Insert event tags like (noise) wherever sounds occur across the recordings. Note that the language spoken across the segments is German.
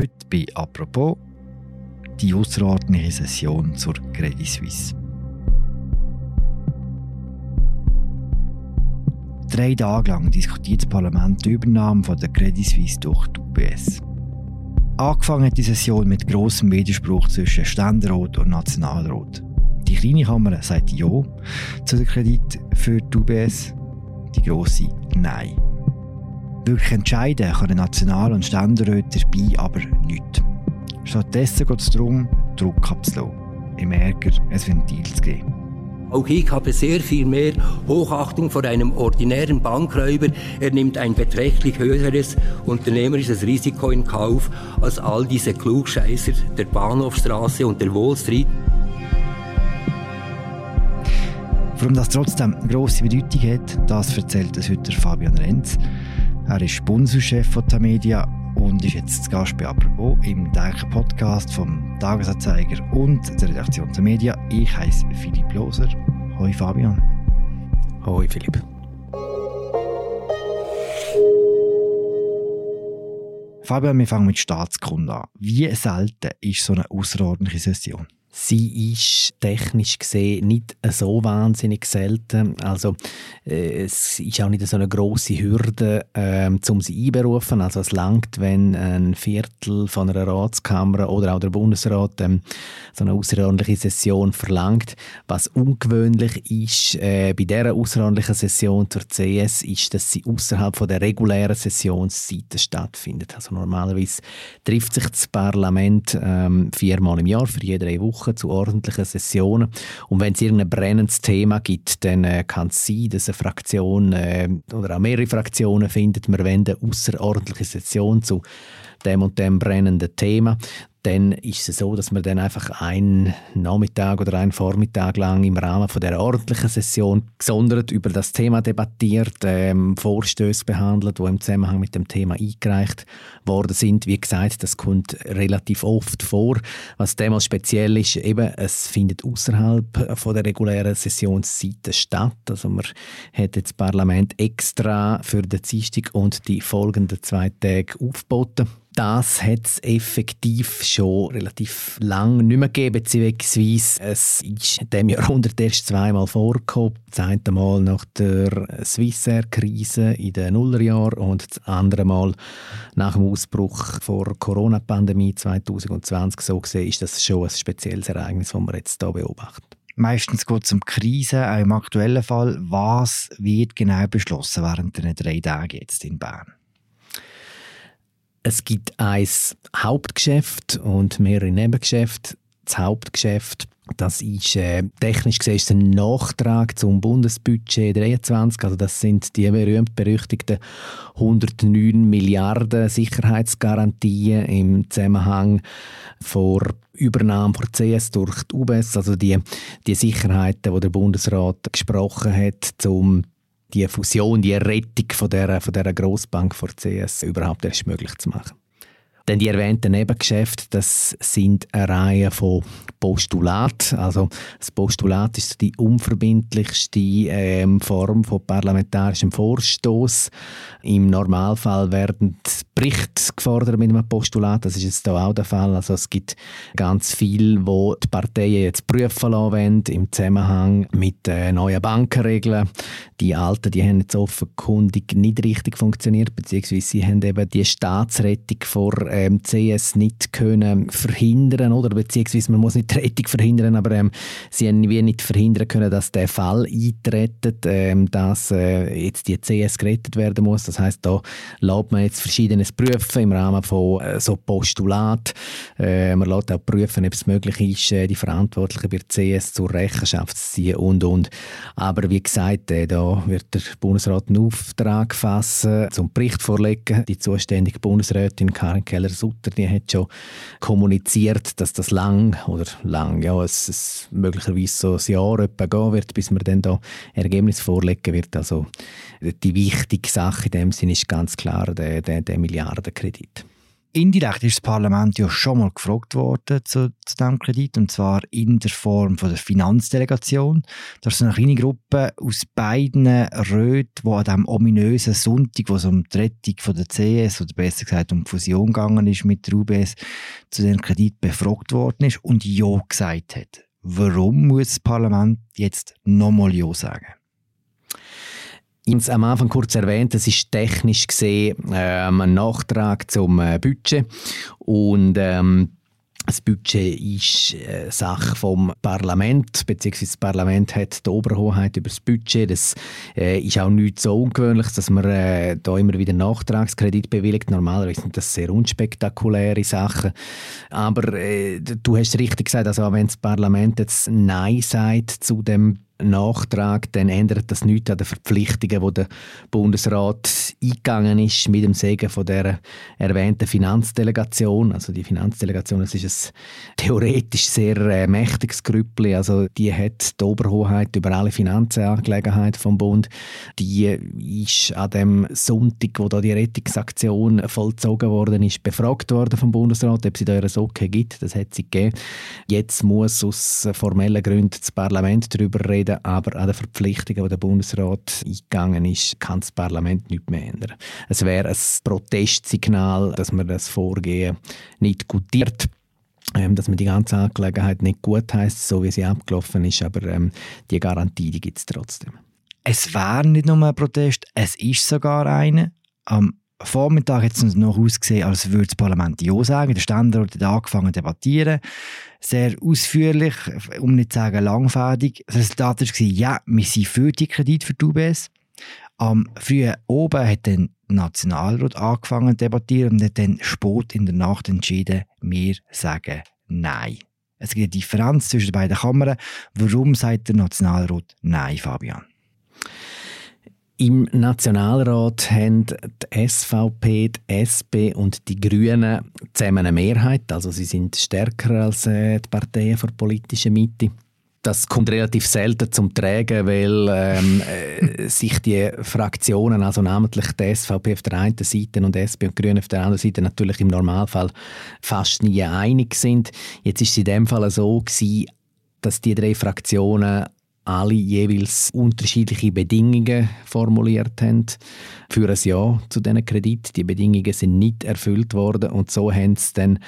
Heute bei «Apropos» die außerordentliche Session zur Credit Suisse. Drei Tage lang diskutiert das Parlament die Übernahme von der Credit Suisse durch die UBS. Angefangen hat die Session mit grossem Widerspruch zwischen Ständerat und Nationalrat. Die kleine Kammer sagt Ja zu dem Kredit für die UBS, die grosse Nein. Wirklich entscheiden können National- und Ständeräte dabei aber nichts. Stattdessen geht es darum, Druck abzulassen, im Ärger ein Ventil zu geben. Auch ich habe sehr viel mehr Hochachtung vor einem ordinären Bankräuber. Er nimmt ein beträchtlich höheres unternehmerisches Risiko in Kauf als all diese Klugscheißer der Bahnhofstraße und der Wall Street. Warum das trotzdem grosse Bedeutung hat, das erzählt uns heute Fabian Renz. Er ist Bundeschef von Tamedia und ist jetzt zu Gast bei «Apropos» im täglichen Podcast vom Tagesanzeiger und der Redaktion der Media. Ich heiße Philipp Loser. Hoi Fabian. Hoi Philipp. Fabian, wir fangen mit Staatskunde an. Wie selten ist so eine außerordentliche Session? Sie ist technisch gesehen nicht so wahnsinnig selten. Also äh, es ist auch nicht so eine große Hürde, ähm, um sie einberufen. Also es langt, wenn ein Viertel von einer Ratskammer oder auch der Bundesrat ähm, so eine außerordentliche Session verlangt. Was ungewöhnlich ist äh, bei dieser außerordentlichen Session zur CS, ist, dass sie außerhalb der regulären Sessionszeiten stattfindet. Also normalerweise trifft sich das Parlament ähm, viermal im Jahr für jede Woche Wochen zu ordentlichen Sessionen. Und wenn es irgendein brennendes Thema gibt, dann äh, kann es sein, dass eine Fraktion äh, oder auch mehrere Fraktionen findet, wir eine außerordentliche Session zu dem und dem brennenden Thema dann ist es so, dass man dann einfach einen Nachmittag oder einen Vormittag lang im Rahmen von der ordentlichen Session gesondert über das Thema debattiert, ähm, Vorstöße behandelt, die im Zusammenhang mit dem Thema eingereicht worden sind. Wie gesagt, das kommt relativ oft vor. Was damals speziell ist, eben, es findet außerhalb von der regulären Sessionszeiten statt. Also man hat das Parlament extra für den Dienstag und die folgenden zwei Tage aufgeboten das hat es effektiv schon relativ lang nicht mehr gegeben, beziehungsweise es ist in diesem Jahrhundert erst zweimal vorgekommen. Das eine Mal nach der Swissair-Krise in den Nullerjahren und das andere Mal nach dem Ausbruch der Corona-Pandemie 2020. So gesehen ist das schon ein spezielles Ereignis, das wir jetzt hier beobachten. Meistens geht es um Krisen, auch im aktuellen Fall. Was wird genau beschlossen während der drei Tage jetzt in Bern? Es gibt ein Hauptgeschäft und mehrere Nebengeschäfte. Das Hauptgeschäft das ist äh, technisch gesehen ein Nachtrag zum Bundesbudget 23. Also das sind die berühmt berüchtigten 109 Milliarden Sicherheitsgarantien im Zusammenhang vor Übernahme von CS durch die UBS. Also die, die Sicherheiten, die der Bundesrat gesprochen hat, um die Fusion, die Rettung von dieser, von dieser Grossbank vor CS überhaupt erst möglich zu machen. Denn die erwähnten Nebengeschäfte, das sind eine Reihe von Postulaten. Also das Postulat ist die unverbindlichste ähm, Form von parlamentarischem Vorstoß. Im Normalfall werden Berichte gefordert mit einem Postulat. Das ist jetzt hier auch der Fall. Also es gibt ganz viel, wo die Parteien jetzt prüfen lassen wollen, im Zusammenhang mit äh, neuen Bankenregeln. Die alten, die haben jetzt offenkundig nicht richtig funktioniert, beziehungsweise sie haben eben die Staatsrettung vor ähm, CS nicht können verhindern oder beziehungsweise man muss nicht die Rettung verhindern, aber ähm, sie haben wie nicht verhindern können, dass der Fall eintritt, ähm, dass äh, jetzt die CS gerettet werden muss. Das heißt, da lässt man jetzt Verschiedenes prüfen im Rahmen von äh, so Postulat. Äh, man lässt auch prüfen, ob es möglich ist, äh, die Verantwortlichen bei CS zur Rechenschaft zu ziehen und und. Aber wie gesagt, äh, da wird der Bundesrat einen Auftrag fassen, zum Bericht vorlegen. Die zuständige Bundesrätin Karin Keller-Sutter, die hat schon kommuniziert, dass das lang oder lang, ja, es, es möglicherweise so ein Jahr etwa gehen wird, bis man dann da Ergebnis vorlegen wird. Also die wichtige Sache in dem Sinne ist ganz klar der, der, der Milliardenkredit. Indirekt ist das Parlament ja schon mal gefragt worden zu, zu diesem Kredit, und zwar in der Form von der Finanzdelegation. Das ist eine kleine Gruppe aus beiden Räten, die an diesem ominösen Sonntag, wo es um die Rettung von der CS, oder besser gesagt um die Fusion gegangen ist mit der UBS, zu diesem Kredit befragt worden ist und Ja gesagt hat. Warum muss das Parlament jetzt nochmal Ja sagen? Es am Anfang kurz erwähnt, es ist technisch gesehen ähm, ein Nachtrag zum äh, Budget und ähm, das Budget ist äh, Sache vom Parlament, beziehungsweise das Parlament hat die Oberhoheit über das Budget. Das äh, ist auch nicht so ungewöhnlich, dass man äh, da immer wieder Nachtragskredit bewilligt. Normalerweise sind das sehr unspektakuläre Sachen. Aber äh, du hast richtig gesagt, also wenn das Parlament jetzt Nein sagt zu dem Nachtrag, dann ändert das nichts an den Verpflichtungen, die der Bundesrat eingegangen ist mit dem Segen von der erwähnten Finanzdelegation. Also die Finanzdelegation, das ist ein theoretisch sehr äh, mächtiges Grüppli. Also die hat die Oberhoheit über alle Finanzangelegenheiten vom Bund. Die ist an dem Sonntag, wo da die Rettungsaktion vollzogen worden ist, befragt worden vom Bundesrat, ob sie da eine okay gibt. Das hat sie gegeben. Jetzt muss aus formellen Gründen das Parlament darüber reden reden, aber an den Verpflichtungen, die der Bundesrat eingegangen ist, kann das Parlament nichts mehr ändern. Es wäre ein Protestsignal, dass man das Vorgehen nicht gutiert ähm, dass man die ganze Angelegenheit nicht gut heißt, so wie sie abgelaufen ist, aber ähm, die Garantie die gibt es trotzdem. Es wäre nicht nur ein Protest, es ist sogar eine. Am Vormittag hat es noch ausgesehen, als würde das Parlament Ja sagen. Der Ständerat hat angefangen zu debattieren. Sehr ausführlich, um nicht zu sagen langfädig. Das Resultat war, ja, wir sind für die Kredit für die UBS. Am frühen Oben hat dann Nationalrat angefangen zu debattieren und hat dann spät in der Nacht entschieden, wir sagen Nein. Es gibt eine Differenz zwischen den beiden Kammern. Warum sagt der Nationalrat Nein, Fabian? Im Nationalrat haben die SVP, die SP und die Grünen zusammen eine Mehrheit. Also sie sind stärker als äh, die Parteien der politischen Mitte. Das kommt relativ selten zum Tragen, weil ähm, äh, sich die Fraktionen, also namentlich die SVP auf der einen Seite und die SP und die Grünen auf der anderen Seite, natürlich im Normalfall fast nie einig sind. Jetzt ist es in dem Fall so gewesen, dass die drei Fraktionen alle jeweils unterschiedliche Bedingungen formuliert haben für ein Ja zu diesen Kredit. Die Bedingungen sind nicht erfüllt worden und so haben sie dann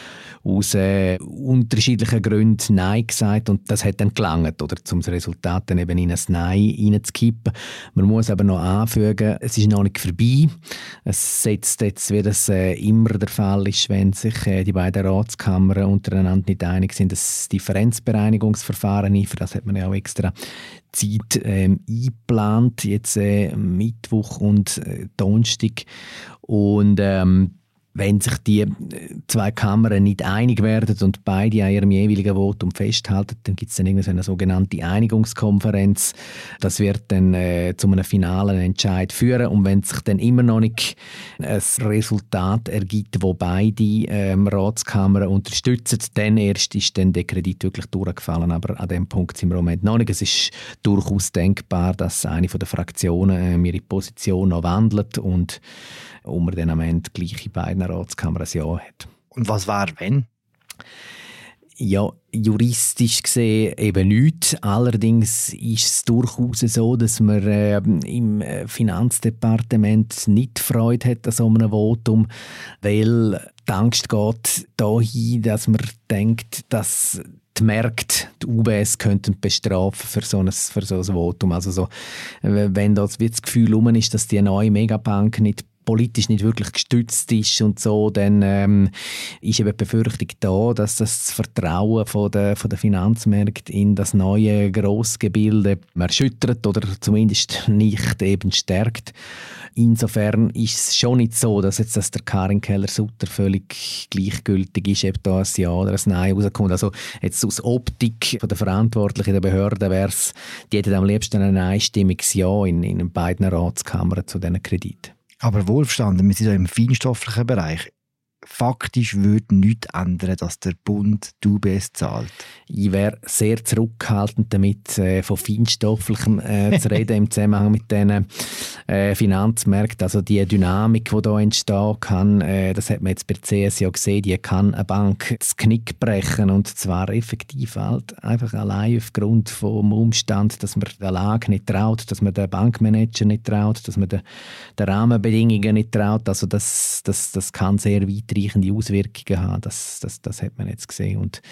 aus äh, unterschiedlichen Gründen Nein gesagt und das hat dann gelangt, oder zum Resultat dann eben in ein Nein reinzukippen. Man muss aber noch anfügen, es ist noch nicht vorbei. Es setzt jetzt, wie das äh, immer der Fall ist, wenn sich äh, die beiden Ratskammern untereinander nicht einig sind, das Differenzbereinigungsverfahren ein. Für das hat man ja auch extra Zeit ähm, eingeplant, jetzt äh, Mittwoch und äh, Donnerstag. Und ähm, wenn sich die äh, zwei Kammern nicht einig werden und beide an ihrem jeweiligen Votum festhalten, dann gibt es dann irgendwie so eine sogenannte Einigungskonferenz. Das wird dann äh, zu einem finalen Entscheid führen. Und wenn sich dann immer noch nicht ein Resultat ergibt, wo beide ähm, Ratskammern unterstützen, dann erst ist dann der Kredit wirklich durchgefallen. Aber an dem Punkt sind wir im Moment noch nicht. Es ist durchaus denkbar, dass eine der Fraktionen äh, ihre Position noch wandelt und und man dann am Ende gleich in beiden Ratskammern ein Ja hat. Und was wäre, wenn? Ja, juristisch gesehen eben nicht. Allerdings ist es durchaus so, dass man äh, im äh, Finanzdepartement nicht Freude hat an so einem Votum, weil die Angst geht dahin, dass man denkt, dass die Märkte, die UBS könnten bestrafen für so ein, für so ein Votum. Also so, wenn das, das Gefühl um ist, dass die neue Megabank nicht politisch nicht wirklich gestützt ist und so, dann ähm, ist eben die Befürchtung da, dass das Vertrauen von der, von der Finanzmärkte in das neue Grossgebilde erschüttert oder zumindest nicht eben stärkt. Insofern ist es schon nicht so, dass jetzt dass der Karin Keller-Sutter völlig gleichgültig ist, ob da ein Ja oder ein Nein rauskommt. Also jetzt aus Optik von der Verantwortlichen der Behörden wäre es, die hätten am liebsten ein einstimmiges Ja in, in beiden Ratskammern zu diesen Krediten. Aber wohlverstanden, wir sind ja im feinstofflichen Bereich. Faktisch würde nichts ändern, dass der Bund die UBS zahlt? Ich wäre sehr zurückhaltend damit, äh, von Feinstofflichem äh, (laughs) zu reden im Zusammenhang mit diesen äh, Finanzmärkten. Also die Dynamik, die da entstehen kann, äh, das hat man jetzt bei CS ja gesehen, die kann eine Bank das Knick brechen und zwar effektiv halt einfach allein aufgrund vom Umstand, dass man der Lage nicht traut, dass man den Bankmanager nicht traut, dass man den, den Rahmenbedingungen nicht traut. Also das, das, das kann sehr weitreichende Auswirkungen haben. Das, das, das hat man jetzt gesehen. Und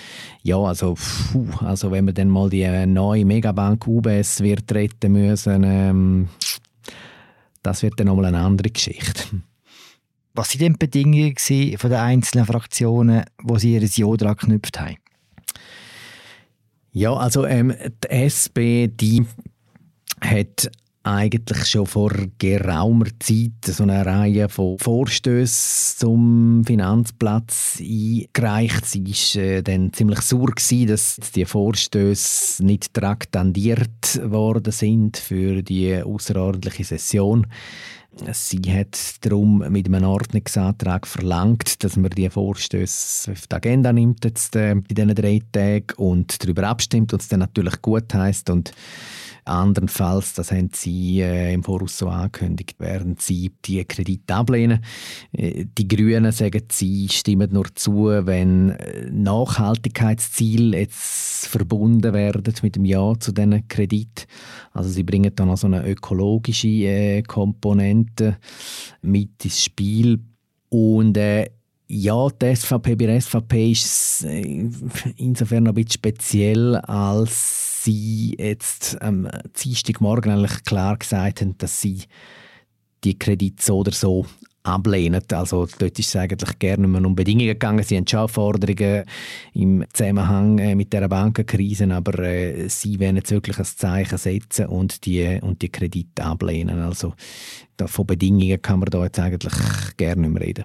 ja, also, puh, also wenn man dann mal die neue Megabank UBS wird retten müssen, ähm, das wird dann nochmal eine andere Geschichte. Was waren denn die Bedingungen von den einzelnen Fraktionen, wo sie ihr Ja daran geknüpft haben? Ja, also ähm, die SP, die hat eigentlich schon vor geraumer Zeit so eine Reihe von Vorstößen zum Finanzplatz eingereicht. Sie war äh, dann ziemlich sauer, gewesen, dass die Vorstöße nicht traktandiert worden sind für die außerordentliche Session. Sie hat darum mit einem Ordnungsantrag verlangt, dass man die Vorstöße auf die Agenda nimmt jetzt, äh, in diesen drei Tagen und darüber abstimmt und es dann natürlich gut heißt und Andernfalls, das haben Sie äh, im Voraus so angekündigt, werden Sie die Kredite ablehnen. Äh, die Grünen sagen, sie stimmen nur zu, wenn äh, Nachhaltigkeitsziele jetzt verbunden werden mit dem Ja zu diesen Kredit. Also sie bringen dann auch so eine ökologische äh, Komponente mit ins Spiel. Und äh, ja, die SVP bei der SVP ist äh, insofern noch ein bisschen speziell, als sie jetzt am Dienstagmorgen eigentlich klar gesagt haben, dass sie die Kredite so oder so ablehnen. Also dort ist es eigentlich gerne um Bedingungen gegangen. Sie haben schon Forderungen im Zusammenhang äh, mit der Bankenkrise, aber äh, sie werden jetzt wirklich ein Zeichen setzen und die, und die Kredite ablehnen. Also von Bedingungen kann man da jetzt eigentlich gerne nicht mehr reden.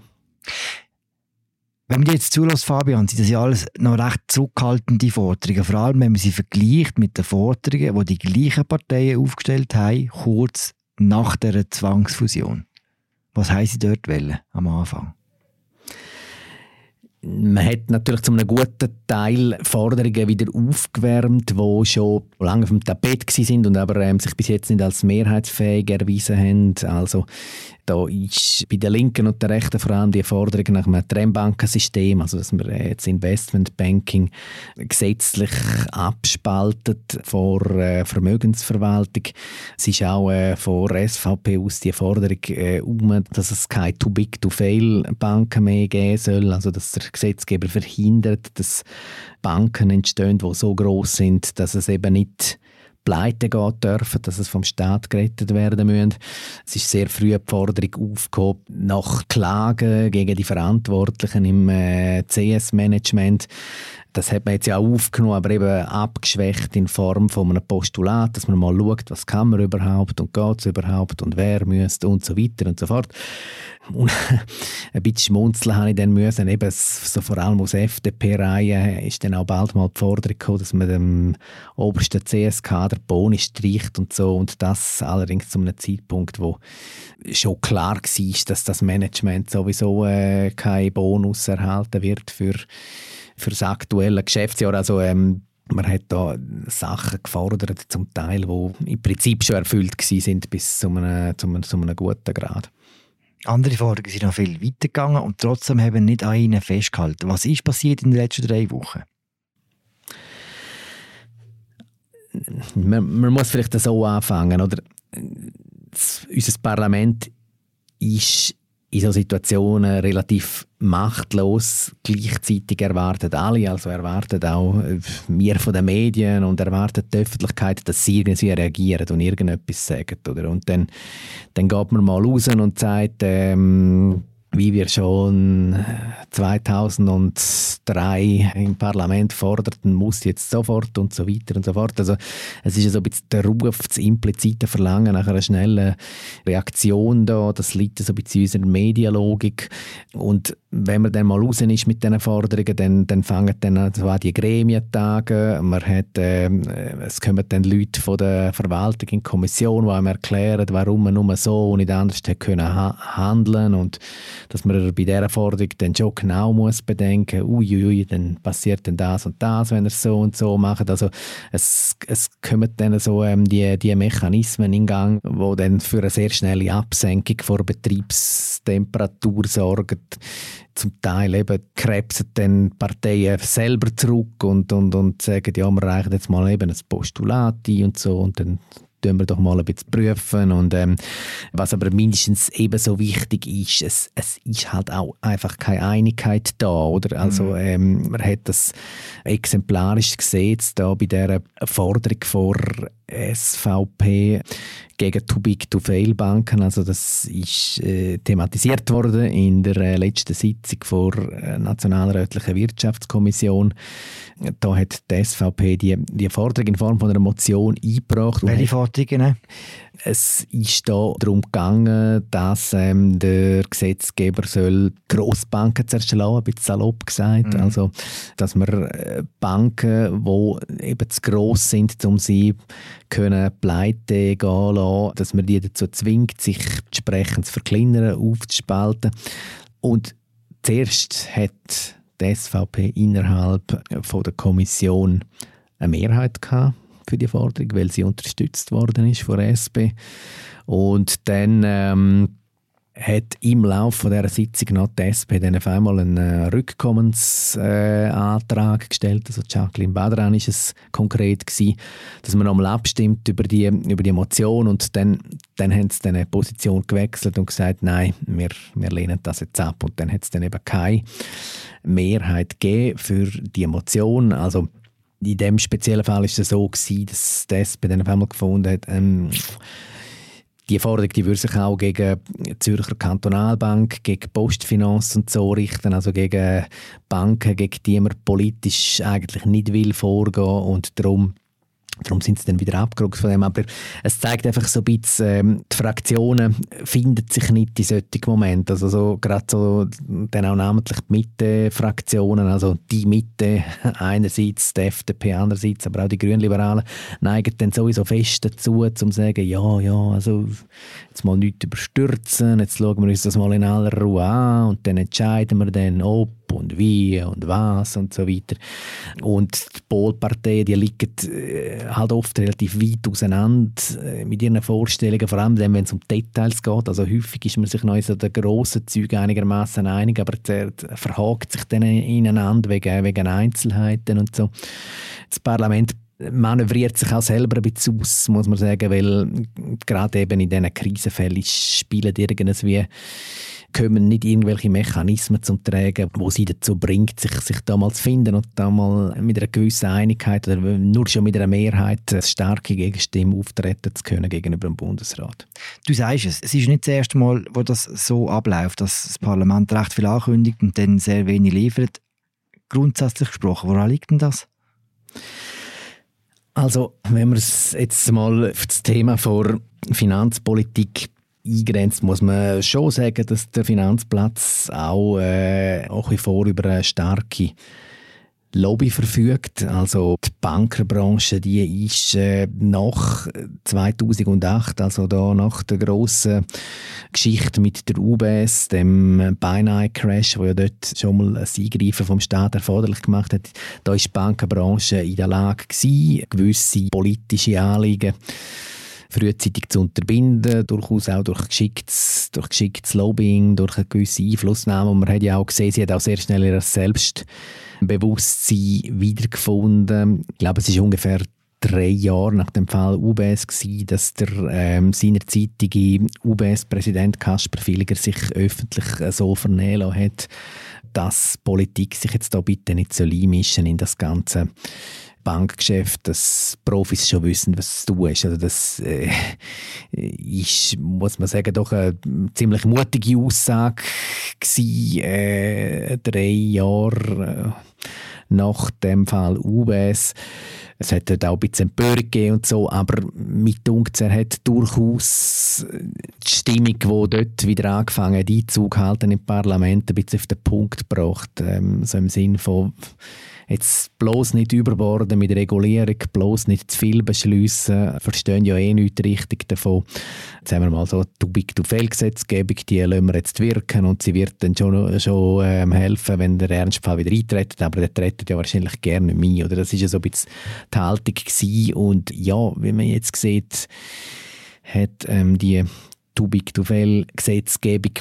Wenn man jetzt zulässt, Fabian, sind das ja alles noch recht zurückhaltende Forderungen. Vor allem, wenn man sie vergleicht mit den Forderungen, die die gleichen Parteien aufgestellt haben, kurz nach der Zwangsfusion. Was haben sie dort wollen, am Anfang? man hat natürlich zu einem guten Teil Forderungen wieder aufgewärmt, die schon lange auf dem Tapet sind und aber ähm, sich bis jetzt nicht als mehrheitsfähig erwiesen haben. Also da ist bei den Linken und den Rechten vor allem die Forderung nach einem Trennbankensystem, also dass man jetzt Investmentbanking gesetzlich abspaltet vor äh, Vermögensverwaltung. Es ist auch äh, vor SVP aus die Forderung äh, um, dass es keine too big to fail Banken mehr geben soll, also dass der Gesetzgeber verhindert, dass Banken entstehen, die so groß sind, dass es eben nicht pleite gehen dürfen, dass es vom Staat gerettet werden muss. Es ist sehr früh die Forderung aufgehoben nach Klagen gegen die Verantwortlichen im äh, CS-Management. Das hat man jetzt ja auch aufgenommen, aber eben abgeschwächt in Form von einem Postulat, dass man mal schaut, was kann man überhaupt und geht es überhaupt und wer müsste und so weiter und so fort. Und (laughs) ein bisschen schmunzeln habe ich dann müssen, eben so vor allem aus FDP-Reihen ist dann auch bald mal die Forderung gekommen, dass man dem obersten CSK der Boni streicht und so und das allerdings zu einem Zeitpunkt, wo schon klar war, dass das Management sowieso äh, keinen Bonus erhalten wird für für das aktuelle Geschäftsjahr. Also ähm, man hat da Sachen gefordert, zum Teil, die im Prinzip schon erfüllt sind bis zu einem, zu einem, zu einem guten Grad. Andere Forderungen sind noch viel weiter gegangen und trotzdem haben nicht an ihnen festgehalten. Was ist passiert in den letzten drei Wochen? Man, man muss vielleicht so anfangen, oder? Unser Parlament ist in solchen Situationen relativ machtlos. Gleichzeitig erwarten alle, also erwarten auch wir von den Medien und erwarten die Öffentlichkeit, dass sie irgendwie reagieren und irgendetwas sagen. Oder? Und dann, dann geht man mal raus und sagt, ähm, wie wir schon 2003 im Parlament fordert, muss jetzt sofort und so weiter und so fort. Also es ist so ein bisschen der Ruf, das implizite Verlangen nach einer schnellen Reaktion da, das liegt so ein bisschen in unserer Medialogik und wenn man dann mal raus ist mit diesen Forderungen, dann, dann fangen dann an die Gremientage, man hat, äh, es kommen dann Leute von der Verwaltung in die Kommission, die einem erklären, warum man nur so und nicht anders hätte können ha handeln und dass man bei dieser Forderung dann schon genau muss bedenken, uiuiui, dann passiert dann das und das, wenn er so und so macht. Also es, es kommen dann so ähm, die, die Mechanismen in Gang, die dann für eine sehr schnelle Absenkung der Betriebstemperatur sorgen zum Teil eben krebsen dann Parteien selber zurück und, und, und sagen, ja, wir reichen jetzt mal eben ein Postulat ein und so und dann tun wir doch mal ein bisschen prüfen. Und, ähm, was aber mindestens ebenso wichtig ist, es, es ist halt auch einfach keine Einigkeit da. Oder? Also, mhm. ähm, man hat das exemplarisch gesehen, da bei dieser Forderung vor SVP gegen Too Big to Fail Banken. Also das ist äh, thematisiert worden in der äh, letzten Sitzung der äh, Nationalrätlichen Wirtschaftskommission. Da hat die SVP die, die Forderung in Form von einer Motion eingebracht. Welche Forderungen? Es ist da darum gegangen, dass ähm, der Gesetzgeber soll Grossbanken zerschlagen, ein bisschen salopp gesagt. Mhm. Also, dass man äh, Banken, die eben zu gross sind, um sie können pleite gehen lassen, dass man die dazu zwingt, sich entsprechend zu verkleinern, aufzuspalten. Und zuerst hat die SVP innerhalb von der Kommission eine Mehrheit gehabt für die Forderung, weil sie unterstützt worden ist von der SP. Und dann ähm, hat im Laufe dieser Sitzung noch die SP dann auf einmal einen äh, Rückkommensantrag äh, gestellt. Also Jacqueline Badran ist es konkret gewesen, dass man nochmal abstimmt über die, über die Motion und dann, dann haben sie dann eine Position gewechselt und gesagt, nein, wir, wir lehnen das jetzt ab. Und dann hat es dann eben keine Mehrheit gegeben für die Motion. Also in dem speziellen Fall ist es so gewesen, dass die SP dann auf einmal gefunden hat, ähm, die Forderung die würde sich auch gegen Zürcher Kantonalbank, gegen Postfinanz und so richten, also gegen Banken, gegen die man politisch eigentlich nicht will vorgehen und darum Darum sind sie dann wieder abgerückt von dem. Aber es zeigt einfach so ein bisschen, ähm, die Fraktionen finden sich nicht in solchen Momenten. Also so, gerade so, dann auch namentlich die Mitte-Fraktionen, also die Mitte (laughs) einerseits, die FDP andererseits, aber auch die Grünliberalen, neigen dann sowieso fest dazu, zu sagen, ja, ja, also jetzt mal nichts überstürzen, jetzt schauen wir uns das mal in aller Ruhe an und dann entscheiden wir dann, ob und wie und was und so weiter. Und die Polparteien, die liegen äh, halt oft relativ weit auseinander äh, mit ihren Vorstellungen, vor allem wenn es um Details geht. Also häufig ist man sich noch in so den grossen Zügen einigermaßen einig, aber der verhakt sich dann ineinander wegen, wegen Einzelheiten und so. Das Parlament manövriert sich auch selber ein bisschen aus, muss man sagen, weil gerade eben in diesen Krisenfällen spielen irgendwie kommen nicht irgendwelche Mechanismen zum Tragen, wo sie dazu bringt, sich, sich da mal zu finden und da mal mit einer gewissen Einigkeit oder nur schon mit einer Mehrheit eine starke Gegenstimme auftreten zu können gegenüber dem Bundesrat. Du sagst es, es ist nicht das erste Mal, wo das so abläuft, dass das Parlament recht viel ankündigt und dann sehr wenig liefert. Grundsätzlich gesprochen, woran liegt denn das? Also, wenn wir es jetzt mal auf das Thema vor Finanzpolitik eingrenzt, muss man schon sagen, dass der Finanzplatz auch, äh, auch vor über eine starke Lobby verfügt. Also die Bankerbranche, die ist äh, nach 2008, also da nach der grossen Geschichte mit der UBS, dem beinahe Crash, wo ja dort schon mal ein Eingreifen vom Staat erforderlich gemacht hat, da ist die Bankerbranche in der Lage gewesen, gewisse politische Anliegen frühzeitig zu unterbinden, durchaus auch durch geschicktes, durch geschicktes Lobbying, durch eine gewisse Einflussnahme. Und man hat ja auch gesehen, sie hat auch sehr schnell ihr Selbstbewusstsein wiedergefunden. Ich glaube, es ist ungefähr drei Jahre nach dem Fall UBS gewesen, dass der ähm, seinerzeitige UBS-Präsident Kasper Filiger sich öffentlich so vernehmen hat, dass Politik sich jetzt da bitte nicht so einmischen in das ganze Bankgeschäft, dass Profis schon wissen, was zu tun ist. Also das äh, ist, muss man sagen, doch eine ziemlich mutige Aussage gewesen, äh, drei Jahre äh, nach dem Fall UBS. Es hat dort auch ein bisschen Empörung gegeben und so, aber mit uns, er hat durchaus die Stimmung, die dort wieder angefangen hat, Einzug halten im Parlament, ein bisschen auf den Punkt gebracht. Ähm, so im Sinn von jetzt bloß nicht überborden mit Regulierung, bloß nicht zu viel beschließen, verstehen ja eh nichts richtig davon. Jetzt haben wir mal so die big to fail gesetzgebung die lassen wir jetzt wirken und sie wird dann schon, schon ähm, helfen, wenn der Ernstfall wieder eintritt, aber der tritt ja wahrscheinlich gerne mehr, oder? Das ist ja so ein bisschen die Haltung gewesen. und ja, wie man jetzt sieht, hat ähm, die Too Big to Fail Gesetzgebung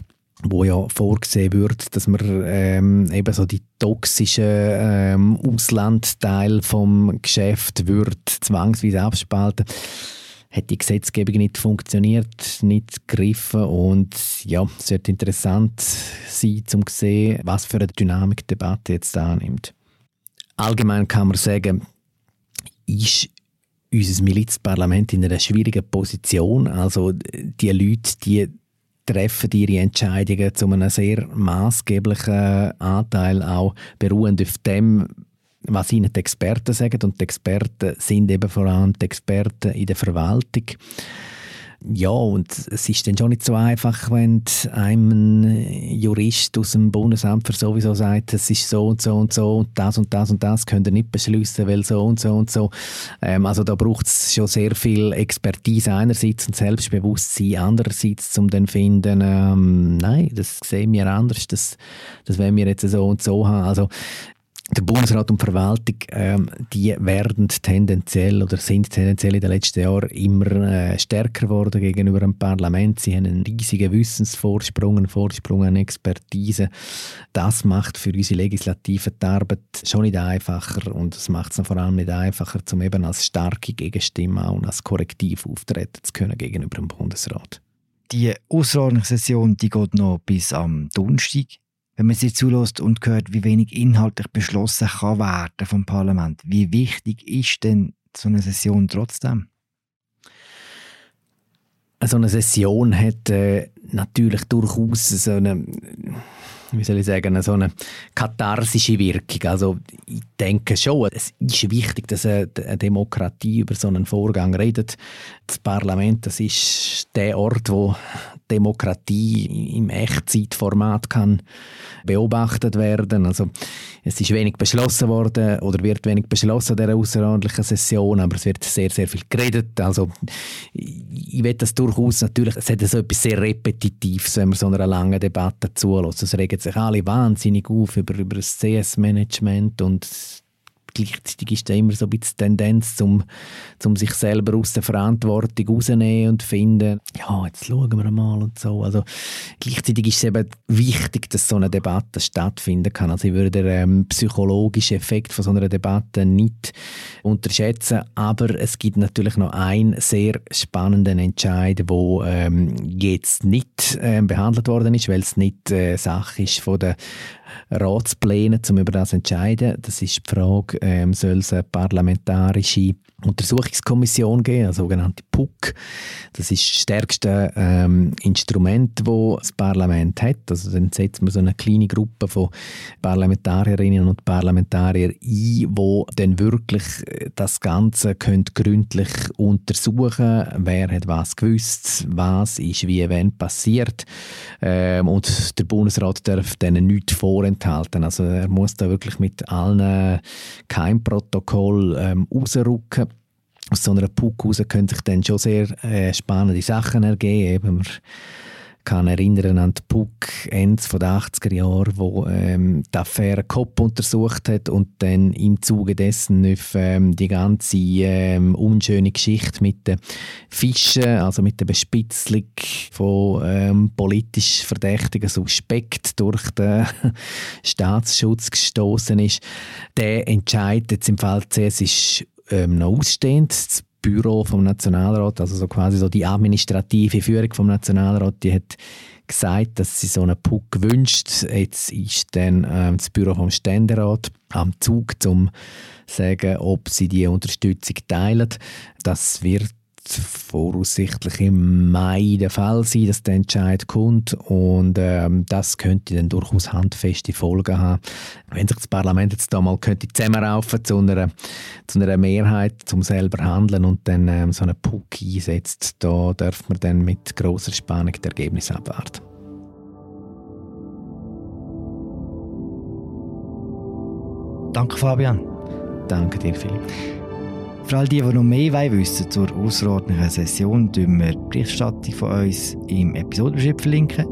wo ja vorgesehen wird, dass man ähm, eben so die toxischen ähm, Auslandteil vom Geschäft wird zwangsweise abspalten hat die Gesetzgebung nicht funktioniert, nicht gegriffen und ja, es wird interessant sein, um zu sehen, was für eine Dynamik die Debatte jetzt annimmt. Allgemein kann man sagen, ist unser Milizparlament in einer schwierigen Position. Also die Leute, die treffen ihre Entscheidungen zu einem sehr maßgeblichen Anteil auch beruhend auf dem, was ihnen die Experten sagen. Und die Experten sind eben vor allem die Experten in der Verwaltung. Ja, und es ist dann schon nicht so einfach, wenn einem ein Jurist aus dem Bundesamt für sowieso sagt, es ist so und so und so und das und das und das könnt ihr nicht beschließen, weil so und so und so. Ähm, also da braucht es schon sehr viel Expertise einerseits und Selbstbewusstsein andererseits, um dann zu finden, ähm, nein, das sehen wir anders, das, das wollen wir jetzt so und so haben. Also der Bundesrat und die Verwaltung, ähm, die werden tendenziell oder sind tendenziell in den letzten Jahren immer äh, stärker geworden gegenüber dem Parlament. Sie haben einen riesigen Wissensvorsprung, einen Vorsprung an Expertise. Das macht für unsere Legislative die Arbeit schon nicht einfacher und es macht es vor allem nicht einfacher, um eben als starke Gegenstimme und als Korrektiv auftreten zu können gegenüber dem Bundesrat. Die Außerordnungssession die geht noch bis am Donnerstag wenn man sie zulässt und hört, wie wenig inhaltlich beschlossen kann werden vom Parlament, wie wichtig ist denn so eine Session trotzdem? So eine Session hat äh, natürlich durchaus so eine wie soll ich sagen, so eine katharsische Wirkung. Also ich denke schon, es ist wichtig, dass eine Demokratie über so einen Vorgang redet. Das Parlament, das ist der Ort, wo Demokratie im Echtzeitformat kann beobachtet werden. Also es ist wenig beschlossen worden oder wird wenig beschlossen dieser außerordentlichen Session, aber es wird sehr, sehr viel geredet. Also ich will das durchaus natürlich, es hat so etwas sehr Repetitives, wenn man so einer langen Debatte zulässt. Es regen sich alle wahnsinnig auf über, über das CS-Management und gleichzeitig ist da immer so ein bisschen Tendenz, um, um sich selber aus der Verantwortung rauszunehmen und finden, ja, jetzt schauen wir mal und so. Also gleichzeitig ist es eben wichtig, dass so eine Debatte stattfinden kann. Also ich würde den ähm, psychologischen Effekt von so einer Debatte nicht unterschätzen, aber es gibt natürlich noch einen sehr spannenden Entscheid, wo ähm, jetzt nicht ähm, behandelt worden ist, weil es nicht äh, Sache ist von der Ratspläne, um über das zu entscheiden. Das ist die Frage, ähm, soll es eine parlamentarische Untersuchungskommission geben, eine sogenannte PUC. Das ist das stärkste ähm, Instrument, das das Parlament hat. Also dann setzt man so eine kleine Gruppe von Parlamentarierinnen und Parlamentariern ein, die dann wirklich das Ganze können gründlich untersuchen wer hat was gewusst, was ist wie wann passiert. Ähm, und der Bundesrat darf denen nichts vorenthalten. Also er muss da wirklich mit allen Keimprotokoll ähm, rausrücken aus so einer Puck raus können sich dann schon sehr äh, spannende Sachen ergeben. Eben, man kann erinnern an die Puck Ende der 80er Jahre, wo ähm, die Affäre Kopp untersucht hat und dann im Zuge dessen auf ähm, die ganze ähm, unschöne Geschichte mit den Fischen, also mit der Bespitzelung von ähm, politisch verdächtigen Suspekt durch den (laughs) Staatsschutz gestoßen ist. Der Entscheid jetzt im Fall CS ist ähm, noch ausstehend. Das Büro vom Nationalrat, also so quasi so die administrative Führung vom Nationalrat, die hat gesagt, dass sie so einen Puck wünscht. Jetzt ist dann ähm, das Büro vom Ständerat am Zug, um zu sagen, ob sie die Unterstützung teilen. Das wird voraussichtlich im Mai der Fall sein, dass der Entscheid kommt und ähm, das könnte dann durchaus handfeste Folgen haben. Wenn sich das Parlament jetzt da mal könnte zusammenraufen zu einer, zu einer Mehrheit zum selber handeln und dann ähm, so einen Puck einsetzt, da darf man dann mit großer Spannung das Ergebnis abwarten. Danke Fabian. Danke dir, Philipp. Für all die, die noch mehr wissen zur außerordentlichen Session, verlinken wir die Berichterstattung von uns im Episodenbeschrieb verlinken.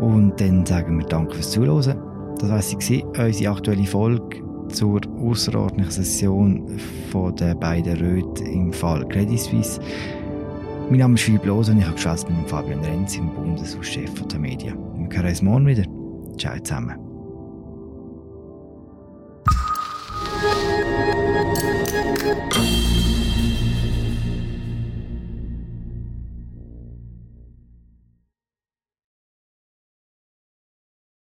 Und dann sagen wir Danke fürs Zuhören. Das war sie, unsere aktuelle Folge zur außerordentlichen Session von den beiden Röten im Fall Credit Suisse. Mein Name ist Philipp Lose und ich habe geschwätzt mit Fabian Renz, dem Bundeschef der Medien. Wir hören uns morgen wieder. Ciao zusammen.